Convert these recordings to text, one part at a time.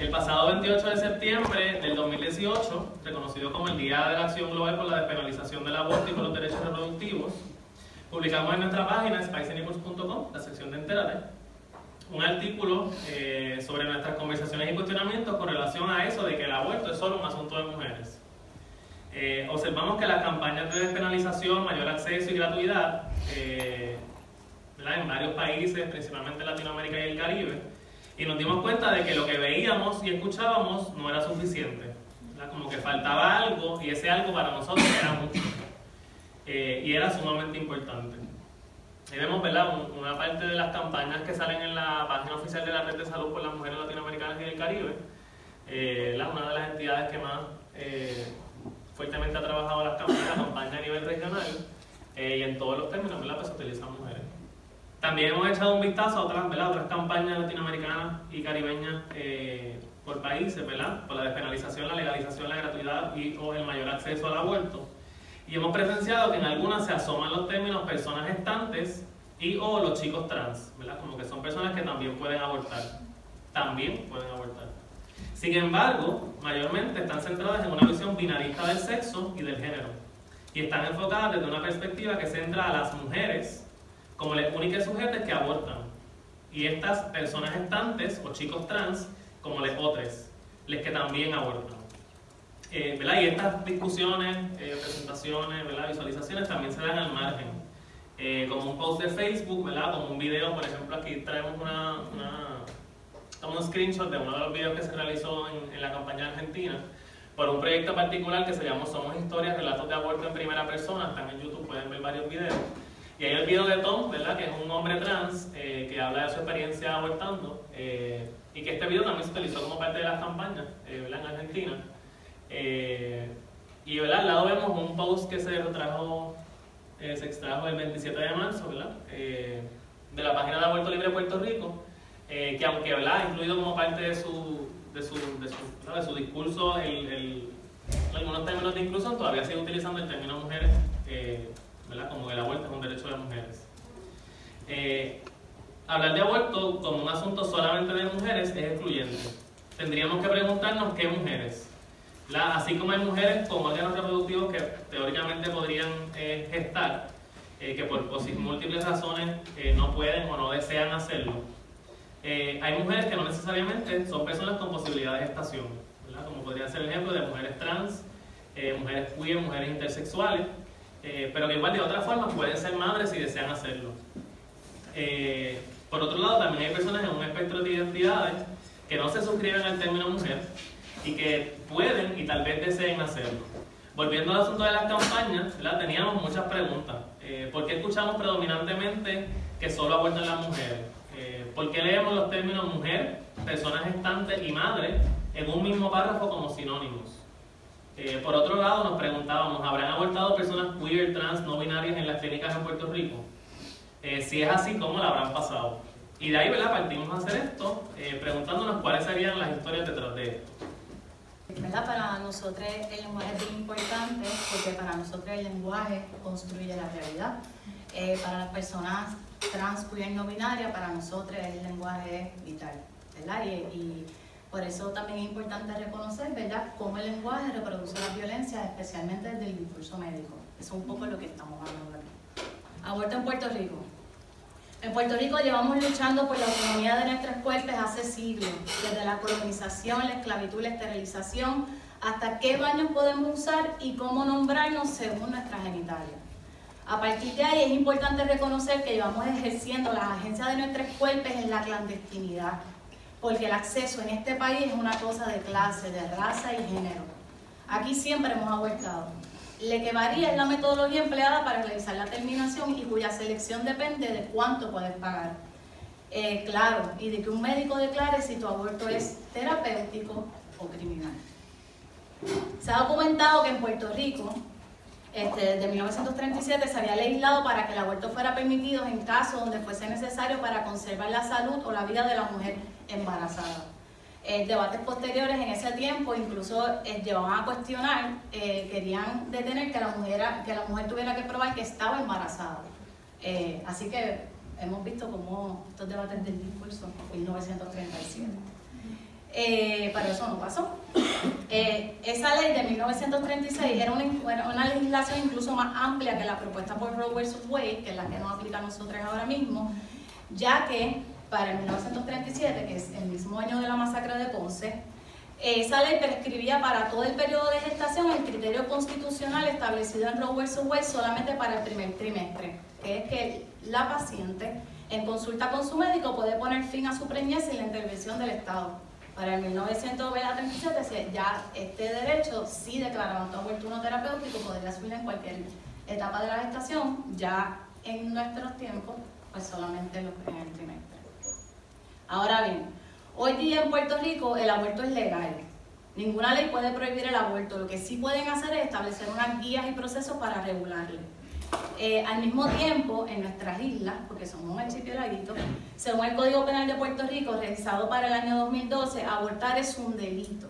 El pasado 28 de septiembre del 2018, reconocido como el Día de la Acción Global por la Despenalización del Aborto y por los Derechos Reproductivos, publicamos en nuestra página spicenews.com, la sección de Entérate, un artículo eh, sobre nuestras conversaciones y cuestionamientos con relación a eso de que el aborto es solo un asunto de mujeres. Eh, observamos que las campañas de despenalización, mayor acceso y gratuidad eh, en varios países, principalmente Latinoamérica y el Caribe, y nos dimos cuenta de que lo que veíamos y escuchábamos no era suficiente. Como que faltaba algo y ese algo para nosotros era mucho. y era sumamente importante. Ahí vemos ¿verdad? una parte de las campañas que salen en la página oficial de la Red de Salud por las Mujeres Latinoamericanas y del Caribe. Eh, una de las entidades que más eh, fuertemente ha trabajado las campañas, la a nivel regional, eh, y en todos los términos ¿verdad? Pues se utilizan mujeres. También hemos echado un vistazo a otras, ¿verdad? otras campañas latinoamericanas y caribeñas por países, ¿verdad? por la despenalización, la legalización, la gratuidad y o el mayor acceso al aborto. Y hemos presenciado que en algunas se asoman los términos personas gestantes y o los chicos trans, ¿verdad? Como que son personas que también pueden abortar. También pueden abortar. Sin embargo, mayormente están centradas en una visión binarista del sexo y del género. Y están enfocadas desde una perspectiva que centra a las mujeres como las únicas sujetos que abortan. Y estas personas gestantes o chicos trans como les otras, les que también abortan. Eh, ¿verdad? Y estas discusiones, eh, presentaciones, ¿verdad? visualizaciones también se dan al margen. Eh, como un post de Facebook, ¿verdad? como un video, por ejemplo, aquí traemos una, una, un screenshot de uno de los videos que se realizó en, en la campaña argentina por un proyecto particular que se llama Somos Historias, Relatos de Aborto en Primera Persona, están en YouTube, pueden ver varios videos. Y hay el video de Tom, ¿verdad? que es un hombre trans que habla de su experiencia abortando y que este video también se utilizó como parte de las campañas ¿verdad? en Argentina. Eh, y ¿verdad? al lado vemos un post que se retrajo, eh, se extrajo el 27 de marzo, ¿verdad? Eh, de la página de Aborto Libre Puerto Rico, que aunque ha incluido como parte de su, de su, de su, de su discurso el, el, algunos términos de inclusión, todavía sigue utilizando el término mujeres, ¿verdad? como el aborto es un derecho de mujeres. hablar de aborto como un asunto solamente de mujeres es excluyente. Tendríamos que preguntarnos qué mujeres. Así como hay mujeres con órganos reproductivos que teóricamente podrían eh, gestar, eh, que por, múltiples razones eh, no pueden o no desean hacerlo. hay mujeres que no necesariamente son personas con posibilidad de gestación, como podría ser el ejemplo de mujeres trans, mujeres queer, mujeres intersexuales, pero que igual de otra forma pueden ser madres si desean hacerlo. por otro lado, también hay personas en un espectro de identidades que no se suscriben al término mujer, y que pueden y tal vez deseen hacerlo. Volviendo al asunto de las campañas, teníamos muchas preguntas. Eh, ¿Por qué escuchamos predominantemente que solo abortan las mujeres? Eh, ¿Por qué leemos los términos mujer, personas gestantes y madre en un mismo párrafo como sinónimos? Eh, por otro lado, nos preguntábamos, ¿habrán abortado personas queer, trans, no binarias en las clínicas en Puerto Rico? si es así, ¿cómo la habrán pasado? Y de ahí, ¿verdad? Partimos a hacer esto, preguntándonos cuáles serían las historias detrás de esto. Para nosotros el lenguaje es muy importante porque para nosotros el lenguaje construye la realidad. Eh, para las personas trans, queer, no binarias, para nosotros el lenguaje es vital. ¿verdad? Y, por eso también es importante reconocer ¿verdad? cómo el lenguaje reproduce la violencia, especialmente desde el discurso médico. Eso es un poco lo que estamos hablando aquí. Aborto en Puerto Rico. En Puerto Rico llevamos luchando por la autonomía de nuestros cuerpos hace siglos, desde la colonización, la esclavitud, la esterilización, hasta qué baños podemos usar y cómo nombrarnos según nuestra genitalia. A partir de ahí es importante reconocer que llevamos ejerciendo la agencia de nuestros cuerpos en la clandestinidad, porque el acceso en este país es una cosa de clase, de raza y género. Aquí siempre hemos abortado. Le que varía es la metodología empleada para realizar la terminación y cuya selección depende de cuánto puedes pagar. Eh, claro, y de que un médico declare si tu aborto es terapéutico o criminal. Se ha documentado que en Puerto Rico, este, desde 1937, se había legislado para que el aborto fuera permitido en casos donde fuese necesario para conservar la salud o la vida de la mujer embarazada. Eh, debates posteriores en ese tiempo incluso eh, llevaban a cuestionar, eh, querían detener que la, mujer, que la mujer tuviera que probar que estaba embarazada. así que hemos visto cómo estos debates del discurso en 1937. Eh, pero eso no pasó. Eh, esa ley de 1936 era una, legislación incluso más amplia que la propuesta por Roe vs. Wade, que es la que nos aplica a nosotros ahora mismo, ya que para 1937, que es el mismo año de la masacre de Ponce, esa ley prescribía para todo el periodo de gestación el criterio constitucional establecido en Roe vs. Wade solamente para el primer trimestre, que es que la paciente en consulta con su médico puede poner fin a su preñez sin la intervención del Estado para el 1937 ya este derecho, si declaraban todo aborto terapéutico, podría subir en cualquier etapa de la gestación, ya en nuestros tiempos, pues solamente en el trimestre. Ahora bien, hoy día en Puerto Rico el aborto es legal. Ninguna ley puede prohibir el aborto. Lo que sí pueden hacer es establecer unas guías y procesos para regularlo. Eh, al mismo tiempo, en nuestras islas, porque somos un archipiélago, según el Código Penal de Puerto Rico, revisado para el año 2012, abortar es un delito.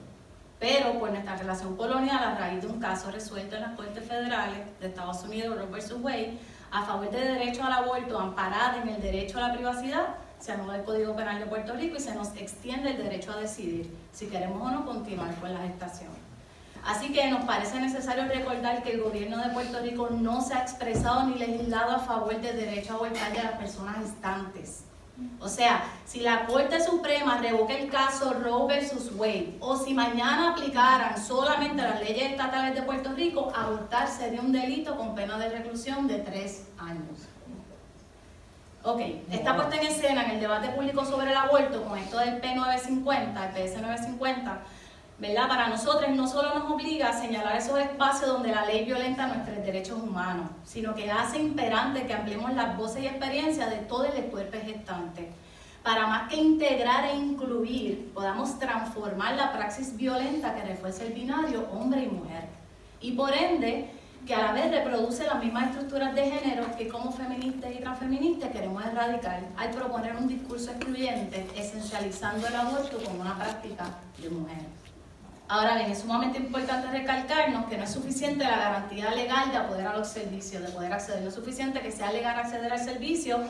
Pero por nuestra relación colonial, a raíz de un caso resuelto en las Cortes Federales de Estados Unidos, Roe vs. Wade, a favor del derecho al aborto, amparado en el derecho a la privacidad, se anula el Código Penal de Puerto Rico y se nos extiende el derecho a decidir si queremos o no continuar con la gestación. Así que nos parece necesario recordar que el gobierno de Puerto Rico no se ha expresado ni legislado a favor del derecho a abortar de las personas gestantes. O sea, si la Corte Suprema revoca el caso Roe versus Wade o si mañana aplicaran solamente las leyes estatales de Puerto Rico, abortar sería un delito con pena de reclusión de tres años. Ok, está puesta en escena en el debate público sobre el aborto con esto del P950, el PS 950 Para nosotros no solo nos obliga a señalar esos espacios donde la ley violenta nuestros derechos humanos, sino que hace imperante que ampliemos las voces y experiencias de todo el cuerpo gestante. Para más que integrar e incluir, podamos transformar la praxis violenta que refuerza el binario hombre y mujer. Y por ende, que a la vez reproduce las mismas estructuras de género que como feministas y transfeministas queremos erradicar al proponer un discurso excluyente, esencializando el aborto como una práctica de mujer. Ahora bien, es sumamente importante recalcarnos que no es suficiente la garantía legal de poder a los servicios, de poder acceder. No es suficiente que sea legal acceder al servicio,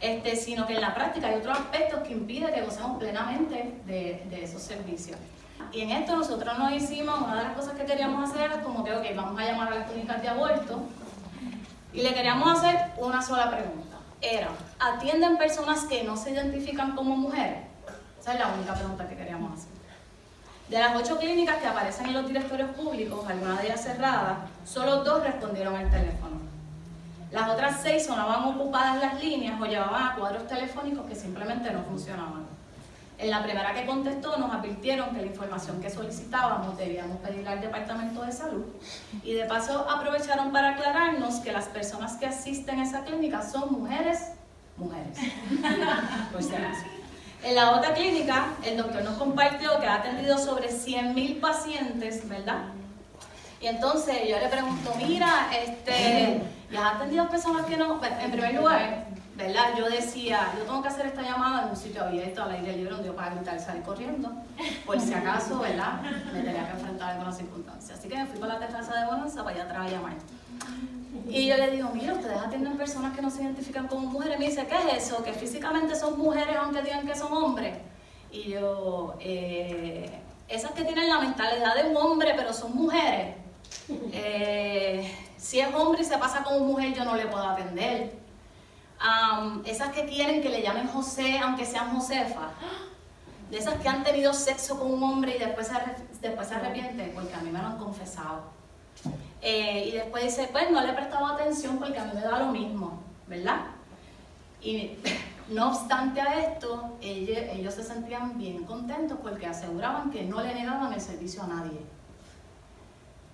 este, sino que en la práctica hay otros aspectos que impiden que gocemos plenamente de, esos servicios. Y en esto nosotros nos hicimos, una de las cosas que queríamos hacer era como que, ok, vamos a llamar a las clínicas de aborto y le queríamos hacer una sola pregunta. Era, ¿atienden personas que no se identifican como mujeres? Esa es la única pregunta que queríamos hacer. De las ocho clínicas que aparecen en los directorios públicos, algunas de ellas cerradas, solo dos respondieron al teléfono. Las otras seis sonaban ocupadas las líneas o llevaban a cuadros telefónicos que simplemente no funcionaban. En la primera que contestó nos advirtieron que la información que solicitábamos debíamos pedirla al Departamento de Salud y de paso aprovecharon para aclararnos que las personas que asisten a esa clínica son mujeres, mujeres. Pues en la otra clínica, el doctor nos compartió que ha atendido sobre 100.000 pacientes, ¿verdad? Y entonces yo le pregunto, mira, este, ¿ya has atendido personas que no? En primer lugar, ¿verdad? Yo decía, yo tengo que hacer esta llamada en un sitio abierto, al aire libre, donde yo gritar y salir corriendo, por si acaso, ¿verdad? Me tenía que enfrentar a alguna circunstancia. Así que me fui para la terraza de Bonanza para allá atrás a llamar. Y yo le digo, mira, ustedes atienden personas que no se identifican como mujeres. Me dice, ¿qué es eso? Que físicamente son mujeres aunque digan que son hombres. Y yo, eh, esas que tienen la mentalidad de un hombre pero son mujeres. Eh, si es hombre y se pasa como mujer, yo no le puedo atender. esas que quieren que le llamen José aunque sean Josefa. De esas que han tenido sexo con un hombre y después después se arrepienten, porque a mí me lo han confesado. Eh, y después dice, pues no le he prestado atención porque a mí me da lo mismo, ¿verdad? Y no obstante a esto, ellos, ellos se sentían bien contentos porque aseguraban que no le negaban el servicio a nadie.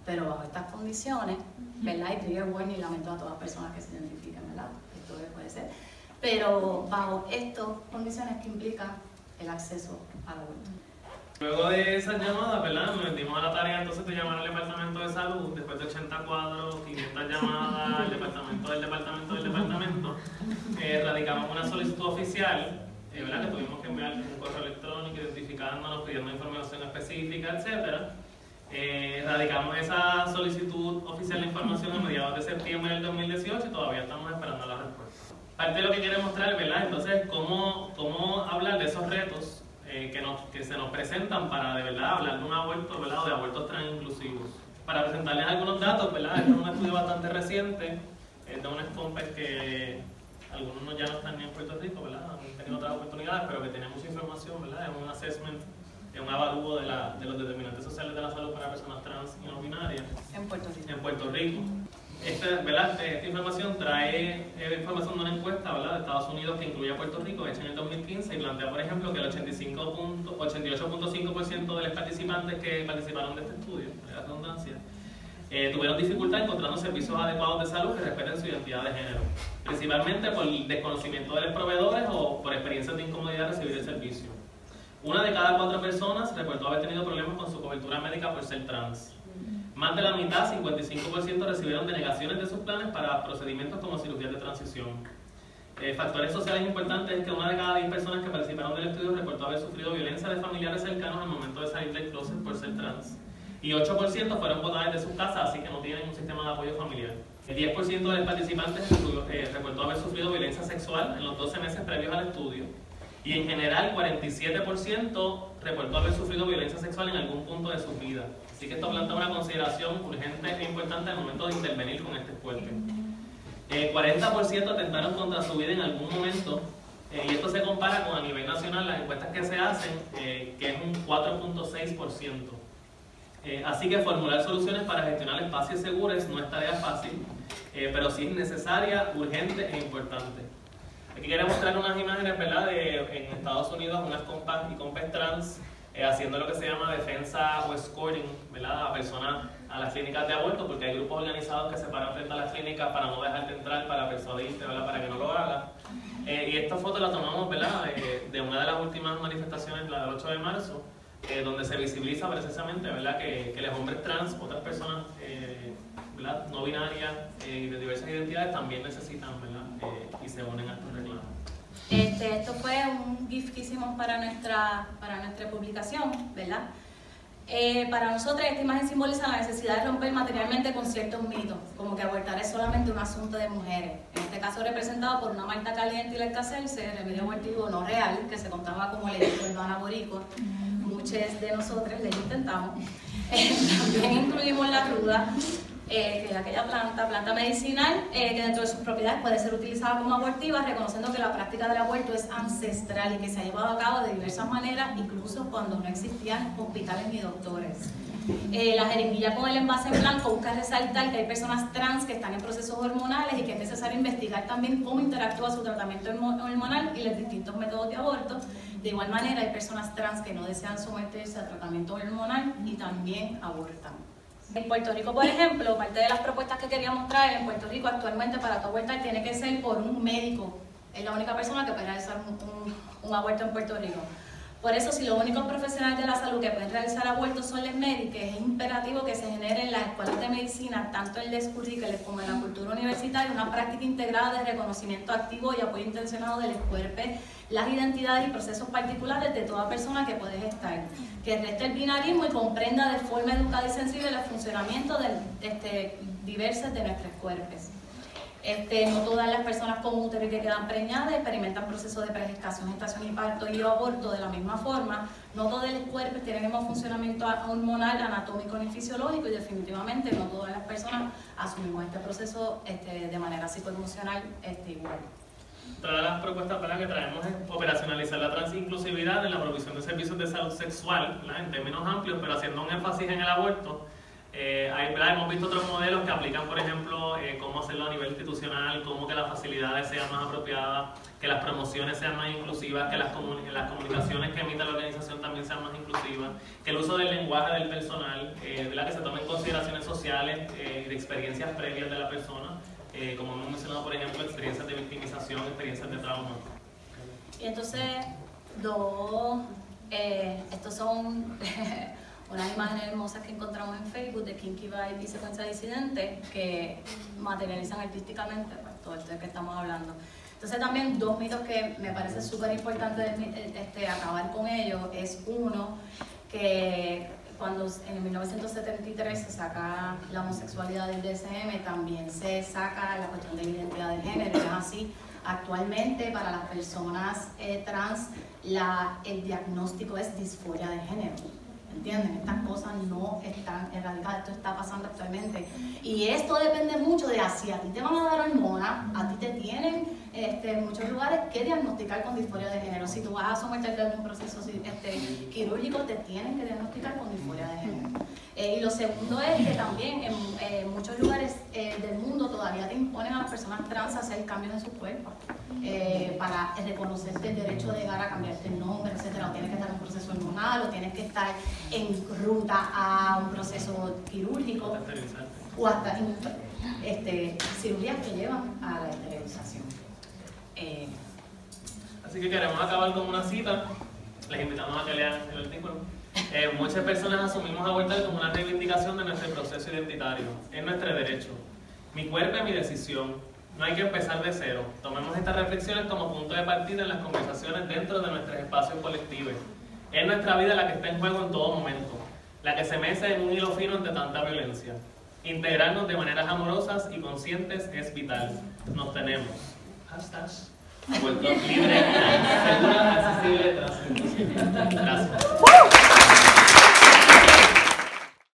Pero bajo estas condiciones, ¿verdad? Y trigger warning y lamento a todas las personas que se identifican, ¿verdad? Esto puede ser. Pero bajo estas condiciones que implica el acceso a la aborto. Luego de esas llamadas, ¿verdad? Nos metimos a la tarea entonces de llamar al departamento de salud, después de 80 cuadros, 500 llamadas al departamento del departamento del departamento, eh, radicamos una solicitud oficial, eh, ¿verdad? Que tuvimos que enviar un correo electrónico identificándonos, pidiendo información específica, etc. Eh, radicamos esa solicitud oficial de información a mediados de septiembre del 2018 y todavía estamos esperando la respuesta. Parte de lo que quiero mostrar, ¿verdad? Entonces, cómo, cómo hablar de esos retos eh, que, nos, que se nos presentan para de verdad hablar de un aborto, ¿verdad? O de abortos trans-inclusivos. Para presentarles algunos datos, ¿verdad? Este es un estudio bastante reciente, es de un SCOMPES que algunos ya no están ni en Puerto Rico, ¿verdad? Han tenido otras oportunidades, pero que tiene mucha información, ¿verdad? Es un assessment, es un avalúo de, la, de los determinantes sociales de la salud para personas trans y no binarias. En Puerto Rico. En Puerto Rico. Esta, ¿verdad? Esta información trae eh, información de una encuesta ¿verdad? de Estados Unidos que incluye a Puerto Rico, hecha en el 2015, y plantea, por ejemplo, que el 88.5% de los participantes que participaron de este estudio, de la redundancia, eh, tuvieron dificultad encontrando servicios adecuados de salud que respeten su identidad de género, principalmente por el desconocimiento de los proveedores o por experiencias de incomodidad recibir el servicio. Una de cada cuatro personas reportó haber tenido problemas con su cobertura médica por ser trans. Más de la mitad, 55%, recibieron denegaciones de sus planes para procedimientos como cirugías de transición. Eh, factores sociales importantes es que una de cada 10 personas que participaron del estudio reportó haber sufrido violencia de familiares cercanos al momento de salir del closet por ser trans. Y 8% fueron votadas de sus casas, así que no tienen un sistema de apoyo familiar. El 10% de los participantes eh, reportó haber sufrido violencia sexual en los 12 meses previos al estudio. Y en general, 47% reportó haber sufrido violencia sexual en algún punto de su vida. Así que esto plantea una consideración urgente e importante al momento de intervenir con este fuerte. Eh, 40% atentaron contra su vida en algún momento, eh, y esto se compara con a nivel nacional las encuestas que se hacen, eh, que es un 4.6%. Eh, así que formular soluciones para gestionar espacios seguros no es tarea fácil, eh, pero sí es necesaria, urgente e importante. Aquí quería mostrar unas imágenes ¿verdad? de en Estados Unidos, unas compas y compas trans eh, haciendo lo que se llama defensa o escorting ¿verdad? a personas a las clínicas de aborto, porque hay grupos organizados que se paran frente a las clínicas para no dejarte entrar, para persuadirte, ¿verdad? para que no lo hagas. Eh, y esta foto la tomamos ¿verdad? Eh, de una de las últimas manifestaciones, la del 8 de marzo, eh, donde se visibiliza precisamente ¿verdad? Que, que los hombres trans, otras personas eh, ¿verdad? no binarias eh, y de diversas identidades también necesitan ¿verdad? Y se unen a reclamos. Este, esto fue un GIF que hicimos para nuestra, para nuestra publicación, ¿verdad? Eh, para nosotros esta imagen simboliza la necesidad de romper materialmente con ciertos mitos, como que abortar es solamente un asunto de mujeres. En este caso representado por una Marta Caliente y la Cacerse, remedio abortivo no real, que se contaba como ley de Urbana Boricua. Muchos de nosotros le intentamos. También incluimos la ruda, eh, que es aquella planta, planta medicinal, eh, que dentro de sus propiedades puede ser utilizada como abortiva, reconociendo que la práctica del aborto es ancestral y que se ha llevado a cabo de diversas maneras, incluso cuando no existían hospitales ni doctores. Eh, la jeringuilla con el envase en blanco busca resaltar que hay personas trans que están en procesos hormonales y que es necesario investigar también cómo interactúa su tratamiento hormo- hormonal y los distintos métodos de aborto. De igual manera, hay personas trans que no desean someterse a tratamiento hormonal y también abortan. En Puerto Rico, por ejemplo, parte de las propuestas que queríamos traer en Puerto Rico actualmente para tu abortar tiene que ser por un médico. Es la única persona que puede realizar un, un- un aborto en Puerto Rico. Por eso, si los únicos profesionales de la salud que pueden realizar abortos son las médicas, es imperativo que se genere en las escuelas de medicina, tanto en currículos como en la cultura universitaria, una práctica integrada de reconocimiento activo y apoyo intencionado del cuerpo, las identidades y procesos particulares de toda persona que puede estar, que reste el binarismo y comprenda de forma educada y sensible el funcionamiento de, este, diversos de nuestros cuerpos. Este, no todas las personas con útero que quedan preñadas experimentan procesos de pregestación, gestación y parto y aborto de la misma forma. No todos los cuerpos tienen el mismo funcionamiento hormonal, anatómico ni fisiológico y definitivamente no todas las personas asumimos este proceso este, de manera psicoemocional este, igual. Otra de las propuestas ¿verdad? que traemos es operacionalizar la transinclusividad en la provisión de servicios de salud sexual, ¿verdad? en términos amplios, pero haciendo un énfasis en el aborto. Eh, hay. Hemos visto otros modelos que aplican, por ejemplo, eh, cómo hacerlo a nivel institucional, cómo que las facilidades sean más apropiadas, que las promociones sean más inclusivas, que las, las comunicaciones que emita la organización también sean más inclusivas, que el uso del lenguaje del personal, eh, ¿verdad? que se tomen consideraciones sociales eh, y de experiencias previas de la persona, eh, como hemos mencionado, por ejemplo, experiencias de victimización, experiencias de trauma. Y entonces, dos, eh, estos son unas imágenes hermosas que encontramos en Facebook de Kinky Vibe y Secuencia Disidente que materializan artísticamente pues, todo esto de que estamos hablando. Entonces también dos mitos que me parece súper importante este, acabar con ellos es uno que cuando en 1973 se saca la homosexualidad del DSM también se saca la cuestión de la identidad de género, es así Actualmente para las personas eh, trans la, el diagnóstico es disforia de género. ¿Entienden? Estas cosas no están erradicadas, esto está pasando actualmente. Y esto depende mucho de si a ti te van a dar hormonas, a ti te tienen este, en muchos lugares que diagnosticar con disforia de género. Si tú vas a someterte a algún proceso este, quirúrgico, te tienen que diagnosticar con disforia de género. Eh, y lo segundo es que también en, muchos lugares eh, del mundo todavía te imponen a las personas trans hacer cambios en su cuerpo eh, para reconocerte el derecho de llegar a cambiarte el nombre, etcétera. O tienes que estar en un proceso hormonal, o tienes que estar en ruta a un proceso quirúrgico, o hasta este, cirugías que llevan a la esterilización. Eh, Así que queremos acabar con una cita. Les invitamos a que lean el artículo. Eh, muchas personas asumimos abortar como una reivindicación de nuestro proceso identitario. Es nuestro derecho. Mi cuerpo es mi decisión. No hay que empezar de cero. Tomemos estas reflexiones como punto de partida en las conversaciones dentro de nuestros espacios colectivos. Es nuestra vida la que está en juego en todo momento, la que se mece en un hilo fino ante tanta violencia. Integrarnos de maneras amorosas y conscientes es vital. Nos tenemos. Hashtag. Vuelto libre, segura, accesible, Gracias.